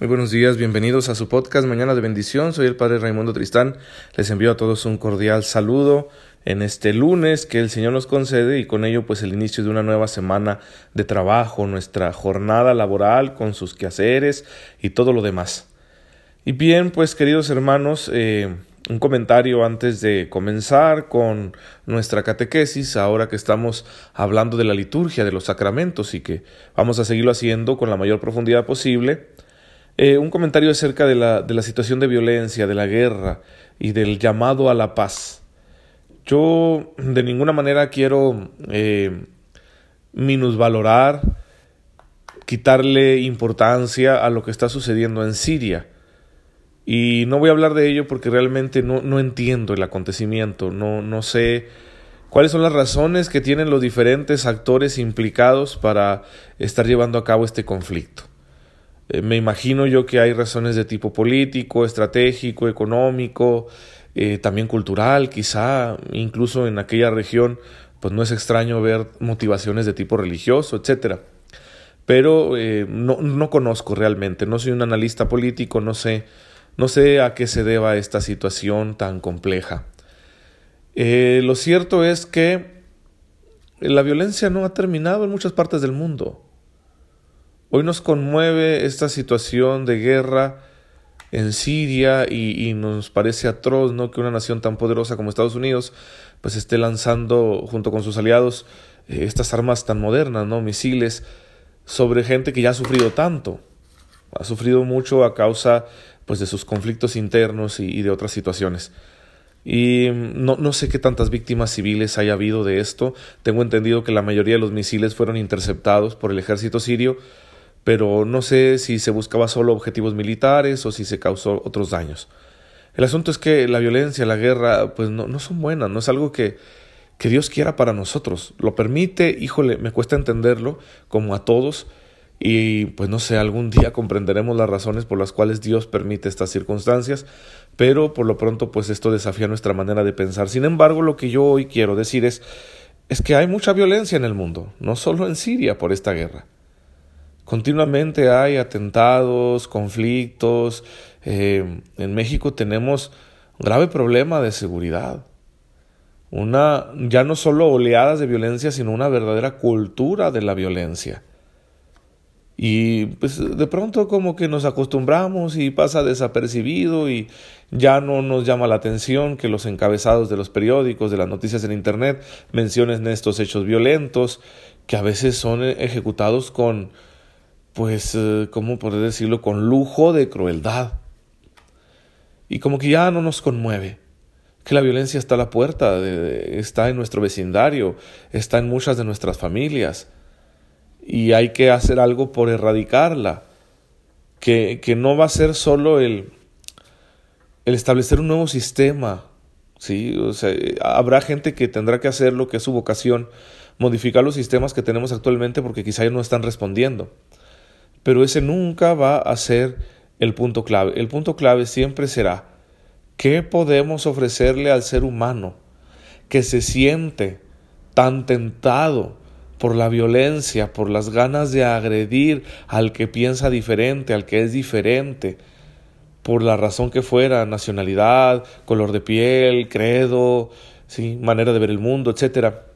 Muy buenos días, bienvenidos a su podcast Mañana de Bendición. Soy el Padre Raimundo Tristán. Les envío a todos un cordial saludo en este lunes que el Señor nos concede y con ello pues el inicio de una nueva semana de trabajo, nuestra jornada laboral con sus quehaceres y todo lo demás. Y bien, pues queridos hermanos, eh, un comentario antes de comenzar con nuestra catequesis, ahora que estamos hablando de la liturgia, de los sacramentos y que vamos a seguirlo haciendo con la mayor profundidad posible. Eh, un comentario acerca de la, de la situación de violencia, de la guerra y del llamado a la paz. Yo de ninguna manera quiero eh, minusvalorar, quitarle importancia a lo que está sucediendo en Siria. Y no voy a hablar de ello porque realmente no, no entiendo el acontecimiento, no, no sé cuáles son las razones que tienen los diferentes actores implicados para estar llevando a cabo este conflicto. Eh, me imagino yo que hay razones de tipo político, estratégico, económico, eh, también cultural, quizá, incluso en aquella región, pues no es extraño ver motivaciones de tipo religioso, etcétera. Pero eh, no, no conozco realmente, no soy un analista político, no sé, no sé a qué se deba esta situación tan compleja. lo cierto es que la violencia no ha terminado en muchas partes del mundo. Hoy nos conmueve esta situación de guerra en Siria y, nos parece atroz ¿no? que una nación tan poderosa como Estados Unidos pues esté lanzando junto con sus aliados eh, estas armas tan modernas, ¿no? misiles, sobre gente que ya ha sufrido tanto, ha sufrido mucho a causa pues de sus conflictos internos y, y de otras situaciones. Y no, no, sé qué tantas víctimas civiles haya habido de esto. Tengo entendido que la mayoría de los misiles fueron interceptados por el ejército sirio, pero no sé si se buscaba solo objetivos militares o si se causó otros daños. El asunto es que la violencia, la guerra, pues no, no son buenas, no es algo que, que Dios quiera para nosotros. Lo permite, híjole, me cuesta entenderlo, como a todos, y pues no sé, algún día comprenderemos las razones por las cuales Dios permite estas circunstancias, pero por lo pronto pues esto desafía nuestra manera de pensar. Sin embargo, lo que yo hoy quiero decir es, es que hay mucha violencia en el mundo, no solo en Siria por esta guerra. Continuamente hay atentados, conflictos. Eh, en México tenemos un grave problema de seguridad. Una, ya no solo oleadas de violencia, sino una verdadera cultura de la violencia. Y pues de pronto como que nos acostumbramos y pasa desapercibido y ya no nos llama la atención que los encabezados de los periódicos, de las noticias en Internet mencionen estos hechos violentos que a veces son ejecutados con, pues, eh, ¿cómo poder decirlo?, con lujo de crueldad. Y como que ya no nos conmueve, que la violencia está a la puerta, está en nuestro vecindario, está en muchas de nuestras familias, y hay que hacer algo por erradicarla, que, que no va a ser solo el, el establecer un nuevo sistema, ¿sí? O sea, habrá gente que tendrá que hacer lo que es su vocación, modificar los sistemas que tenemos actualmente porque quizá no están respondiendo pero ese nunca va a ser el punto clave. El punto clave siempre será qué podemos ofrecerle al ser humano que se siente tan tentado por la violencia, por las ganas de agredir al que piensa diferente, al que es diferente, por la razón que fuera, nacionalidad, color de piel, credo, ¿sí? manera de ver el mundo, etcétera.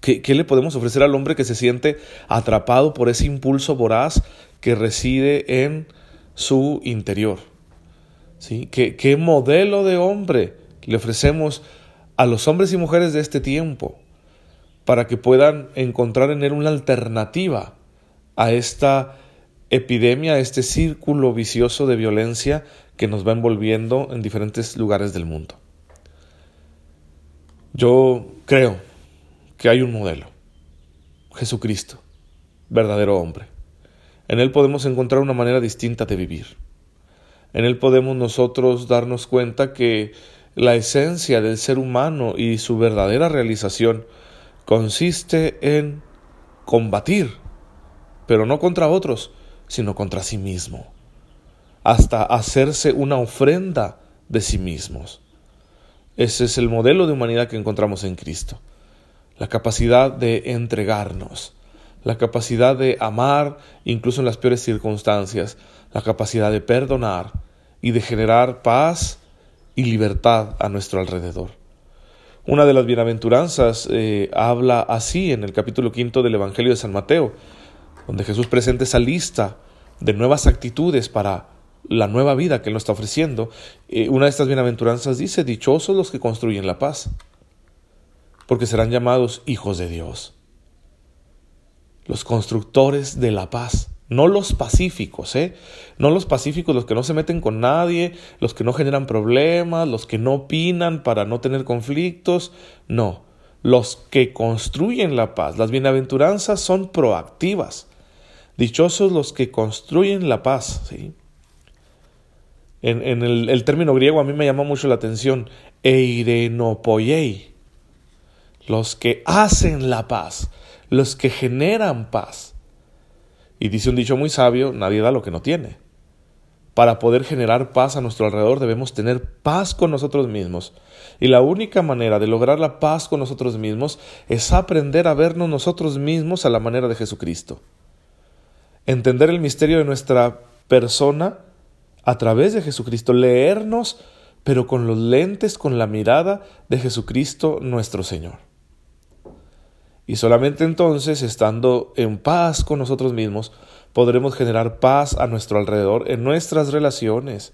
¿Qué, le podemos ofrecer al hombre que se siente atrapado por ese impulso voraz que reside en su interior? ¿Sí? ¿Qué, ¿Qué modelo de hombre le ofrecemos a los hombres y mujeres de este tiempo para que puedan encontrar en él una alternativa a esta epidemia, a este círculo vicioso de violencia que nos va envolviendo en diferentes lugares del mundo? Yo creo que hay un modelo, Jesucristo, verdadero hombre. En Él podemos encontrar una manera distinta de vivir. En Él podemos nosotros darnos cuenta que la esencia del ser humano y su verdadera realización consiste en combatir, pero no contra otros, sino contra sí mismo, hasta hacerse una ofrenda de sí mismos. Ese es el modelo de humanidad que encontramos en Cristo la capacidad de entregarnos la capacidad de amar incluso en las peores circunstancias, la capacidad de perdonar y de generar paz y libertad a nuestro alrededor. Una de las bienaventuranzas eh, habla así en el capítulo quinto del Evangelio de San Mateo, donde Jesús presenta esa lista de nuevas actitudes para la nueva vida que Él nos está ofreciendo. Eh, una de estas bienaventuranzas dice, dichosos los que construyen la paz, porque serán llamados hijos de Dios. Los constructores de la paz. No los pacíficos, ¿eh? No los pacíficos, los que no se meten con nadie, los que no generan problemas, los que no opinan para no tener conflictos. No, los que construyen la paz. Las bienaventuranzas son proactivas. Dichosos los que construyen la paz, ¿sí? En, el, término griego a mí me llamó mucho la atención. Eirenopoiei. Los que hacen la paz, los que generan paz. Y dice un dicho muy sabio, nadie da lo que no tiene. Para poder generar paz a nuestro alrededor debemos tener paz con nosotros mismos. Y la única manera de lograr la paz con nosotros mismos es aprender a vernos nosotros mismos a la manera de Jesucristo. Entender el misterio de nuestra persona a través de Jesucristo, leernos, pero con los lentes, con la mirada de Jesucristo nuestro Señor. Y solamente entonces, estando en paz con nosotros mismos, podremos generar paz a nuestro alrededor, en nuestras relaciones,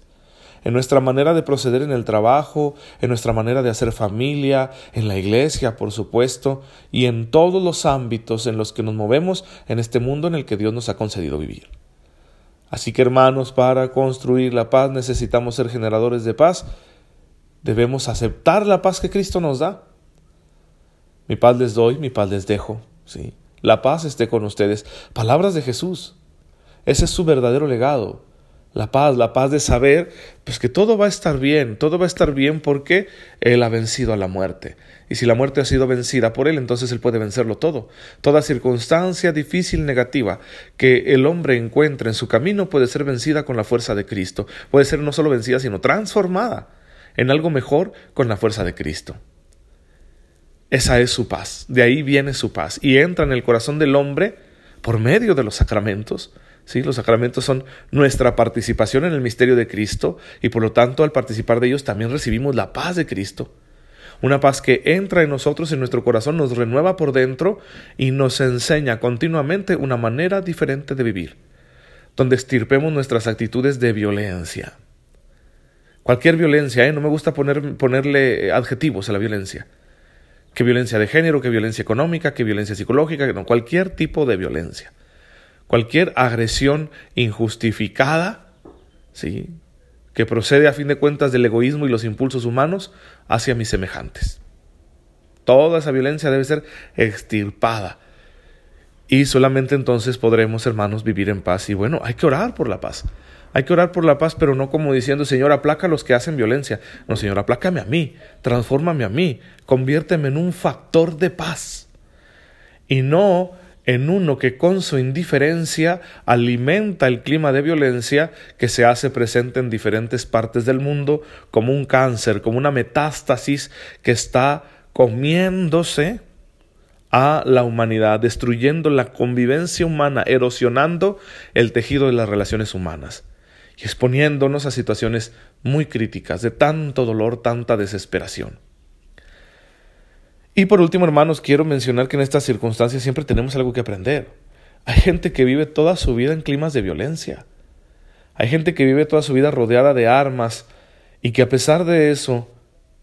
en nuestra manera de proceder en el trabajo, en nuestra manera de hacer familia, en la iglesia, por supuesto, y en todos los ámbitos en los que nos movemos en este mundo en el que Dios nos ha concedido vivir. Así que hermanos, para construir la paz necesitamos ser generadores de paz. Debemos aceptar la paz que Cristo nos da mi paz les doy, mi paz les dejo. ¿sí? La paz esté con ustedes. Palabras de Jesús. Ese es su verdadero legado. La paz, la paz de saber pues que todo va a estar bien, todo va a estar bien porque Él ha vencido a la muerte. Y si la muerte ha sido vencida por Él, entonces Él puede vencerlo todo. Toda circunstancia difícil, negativa que el hombre encuentre en su camino puede ser vencida con la fuerza de Cristo. Puede ser no solo vencida, sino transformada en algo mejor con la fuerza de Cristo. Esa es su paz, de ahí viene su paz y entra en el corazón del hombre por medio de los sacramentos. ¿sí? Los sacramentos son nuestra participación en el misterio de Cristo y por lo tanto al participar de ellos también recibimos la paz de Cristo. Una paz que entra en nosotros, en nuestro corazón, nos renueva por dentro y nos enseña continuamente una manera diferente de vivir, donde estirpemos nuestras actitudes de violencia. Cualquier violencia, ¿eh? no me gusta poner, ponerle adjetivos a la violencia que violencia de género, que violencia económica, que violencia psicológica, no, cualquier tipo de violencia. Cualquier agresión injustificada, ¿sí? que procede a fin de cuentas del egoísmo y los impulsos humanos hacia mis semejantes. Toda esa violencia debe ser extirpada. Y solamente entonces podremos, hermanos, vivir en paz. Y bueno, hay que orar por la paz. Hay que orar por la paz, pero no como diciendo, Señor, aplaca a los que hacen violencia. No, Señor, aplácame a mí, transfórmame a mí, conviérteme en un factor de paz. Y no en uno que con su indiferencia alimenta el clima de violencia que se hace presente en diferentes partes del mundo como un cáncer, como una metástasis que está comiéndose a la humanidad, destruyendo la convivencia humana, erosionando el tejido de las relaciones humanas y exponiéndonos a situaciones muy críticas, de tanto dolor, tanta desesperación. Y por último, hermanos, quiero mencionar que en estas circunstancias siempre tenemos algo que aprender. Hay gente que vive toda su vida en climas de violencia. Hay gente que vive toda su vida rodeada de armas y que a pesar de eso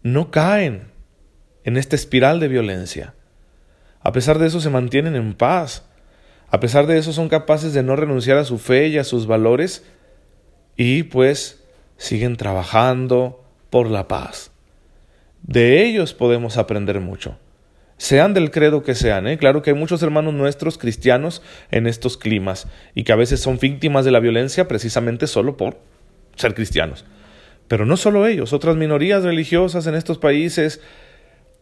no caen en esta espiral de violencia. A pesar de eso se mantienen en paz. A pesar de eso son capaces de no renunciar a su fe y a sus valores y pues siguen trabajando por la paz. De ellos podemos aprender mucho. Sean del credo que sean, ¿eh? claro que hay muchos hermanos nuestros cristianos en estos climas y que a veces son víctimas de la violencia precisamente solo por ser cristianos. Pero no solo ellos, otras minorías religiosas en estos países,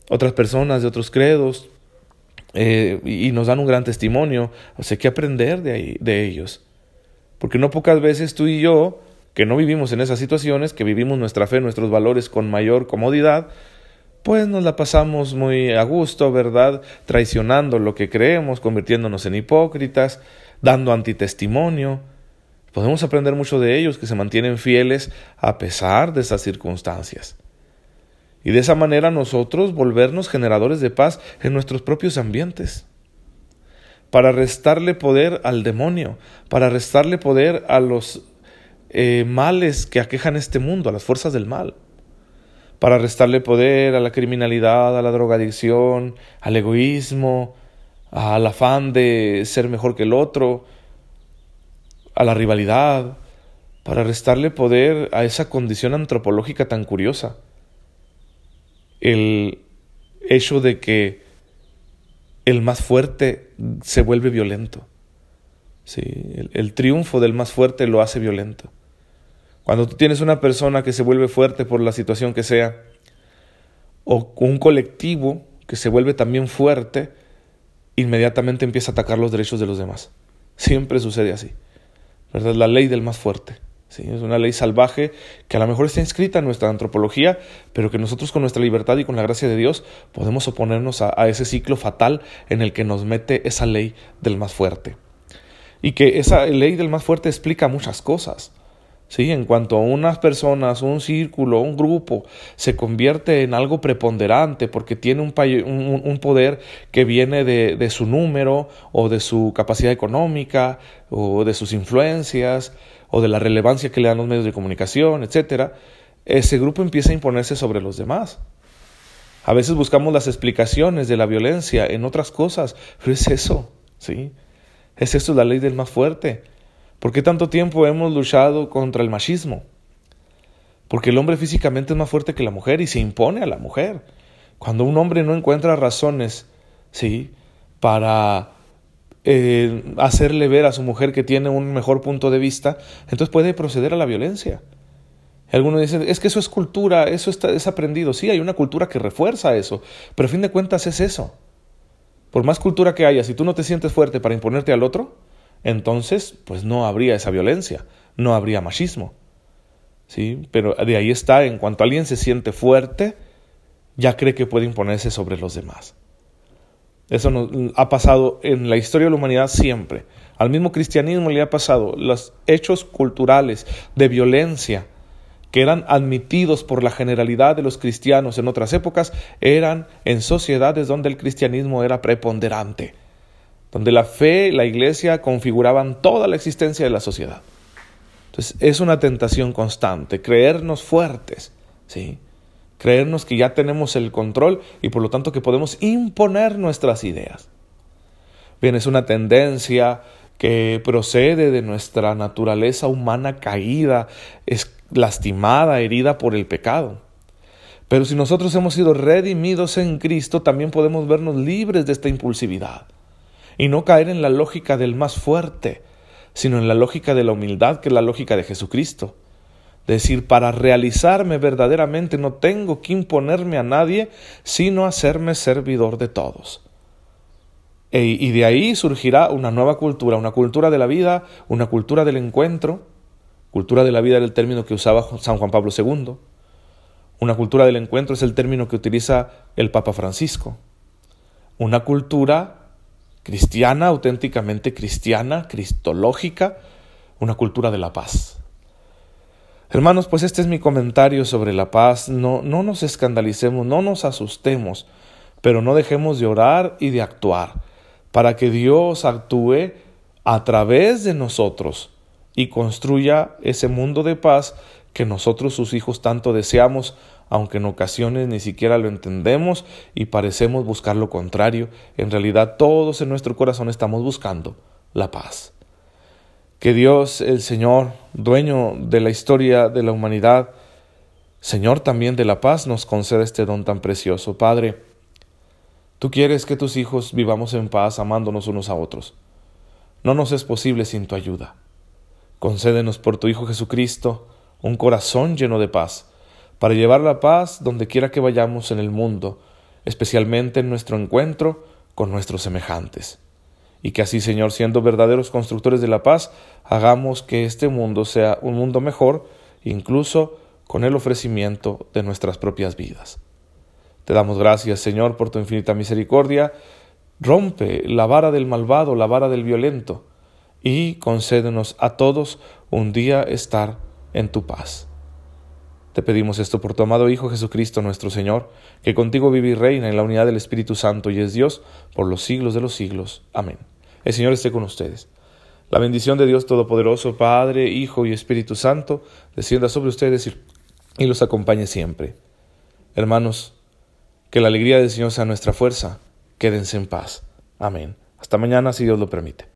otras personas de otros credos, eh, y nos dan un gran testimonio. O sea, hay que aprender de, ahí, de ellos. Porque no pocas veces tú y yo, que no vivimos en esas situaciones, que vivimos nuestra fe, nuestros valores con mayor comodidad, pues nos la pasamos muy a gusto, ¿verdad? Traicionando lo que creemos, convirtiéndonos en hipócritas, dando antitestimonio. Podemos aprender mucho de ellos que se mantienen fieles a pesar de esas circunstancias. Y de esa manera nosotros volvernos generadores de paz en nuestros propios ambientes. Para restarle poder al demonio, para restarle poder a los eh, males que aquejan este mundo, a las fuerzas del mal para restarle poder a la criminalidad, a la drogadicción, al egoísmo, al afán de ser mejor que el otro, a la rivalidad, para restarle poder a esa condición antropológica tan curiosa. El hecho de que el más fuerte se vuelve violento. Sí, el, el triunfo del más fuerte lo hace violento. Cuando tú tienes una persona que se vuelve fuerte por la situación que sea, o un colectivo que se vuelve también fuerte, inmediatamente empieza a atacar los derechos de los demás. Siempre sucede así. ¿verdad? La ley del más fuerte. Es una ley salvaje que a lo mejor está inscrita en nuestra antropología, pero que nosotros con nuestra libertad y con la gracia de Dios podemos oponernos a, ese ciclo fatal en el que nos mete esa ley del más fuerte. Y que esa ley del más fuerte explica muchas cosas. ¿sí? En cuanto a unas personas, un círculo, un grupo se convierte en algo preponderante porque tiene un, un, poder que viene de, de, su número o de su capacidad económica o de sus influencias o de la relevancia que le dan los medios de comunicación, etcétera, ese grupo empieza a imponerse sobre los demás. A veces buscamos las explicaciones de la violencia en otras cosas, pero es eso, ¿sí? Es eso la ley del más fuerte. ¿Por qué tanto tiempo hemos luchado contra el machismo? Porque el hombre físicamente es más fuerte que la mujer y se impone a la mujer. Cuando un hombre no encuentra razones, ¿sí? Para eh, hacerle ver a su mujer que tiene un mejor punto de vista, entonces puede proceder a la violencia. Algunos dicen, es que eso es cultura, eso está, es aprendido. Sí, hay una cultura que refuerza eso, pero a fin de cuentas es eso. Por más cultura que haya, si tú no te sientes fuerte para imponerte al otro, entonces pues no habría esa violencia, no habría machismo. ¿Sí? Pero de ahí está, en cuanto alguien se siente fuerte, ya cree que puede imponerse sobre los demás. Eso ha pasado en la historia de la humanidad siempre. Al mismo cristianismo le ha pasado los hechos culturales de violencia que eran admitidos por la generalidad de los cristianos en otras épocas, eran en sociedades donde el cristianismo era preponderante donde la fe, la iglesia configuraban toda la existencia de la sociedad. Entonces es una tentación constante, creernos fuertes, ¿sí? Creernos que ya tenemos el control y por lo tanto que podemos imponer nuestras ideas. Bien, es una tendencia que procede de nuestra naturaleza humana caída, es lastimada, herida por el pecado. Pero si nosotros hemos sido redimidos en Cristo, también podemos vernos libres de esta impulsividad y no caer en la lógica del más fuerte, sino en la lógica de la humildad, que es la lógica de Jesucristo. Decir, para realizarme verdaderamente no tengo que imponerme a nadie, sino hacerme servidor de todos. E, y de ahí surgirá una nueva cultura, una cultura de la vida, una cultura del encuentro. Cultura de la vida era el término que usaba San Juan Pablo II. Una cultura del encuentro es el término que utiliza el Papa Francisco. Una cultura cristiana, auténticamente cristiana, cristológica, una cultura de la paz. Hermanos, pues este es mi comentario sobre la paz. No, no nos escandalicemos, no nos asustemos, pero no dejemos de orar y de actuar para que Dios actúe a través de nosotros y construya ese mundo de paz que nosotros sus hijos tanto deseamos aunque en ocasiones ni siquiera lo entendemos y parecemos buscar lo contrario, en realidad todos en nuestro corazón estamos buscando la paz. Que Dios, el Señor, dueño de la historia de la humanidad, Señor también de la paz, nos conceda este don tan precioso. Padre, tú quieres que tus hijos vivamos en paz, amándonos unos a otros. No nos es posible sin tu ayuda. Concédenos por tu Hijo Jesucristo un corazón lleno de paz para llevar la paz donde quiera que vayamos en el mundo, especialmente en nuestro encuentro con nuestros semejantes. Y que así, Señor, siendo verdaderos constructores de la paz, hagamos que este mundo sea un mundo mejor, incluso con el ofrecimiento de nuestras propias vidas. Te damos gracias, Señor, por tu infinita misericordia. Rompe la vara del malvado, la vara del violento, y concédenos a todos un día estar en tu paz. Te pedimos esto por tu amado Hijo Jesucristo nuestro Señor, que contigo vive y reina en la unidad del Espíritu Santo y es Dios por los siglos de los siglos. Amén. El Señor esté con ustedes. La bendición de Dios Todopoderoso, Padre, Hijo y Espíritu Santo, descienda sobre ustedes y los acompañe siempre. Hermanos, que la alegría del Señor sea nuestra fuerza. Quédense en paz. Amén. Hasta mañana, si Dios lo permite.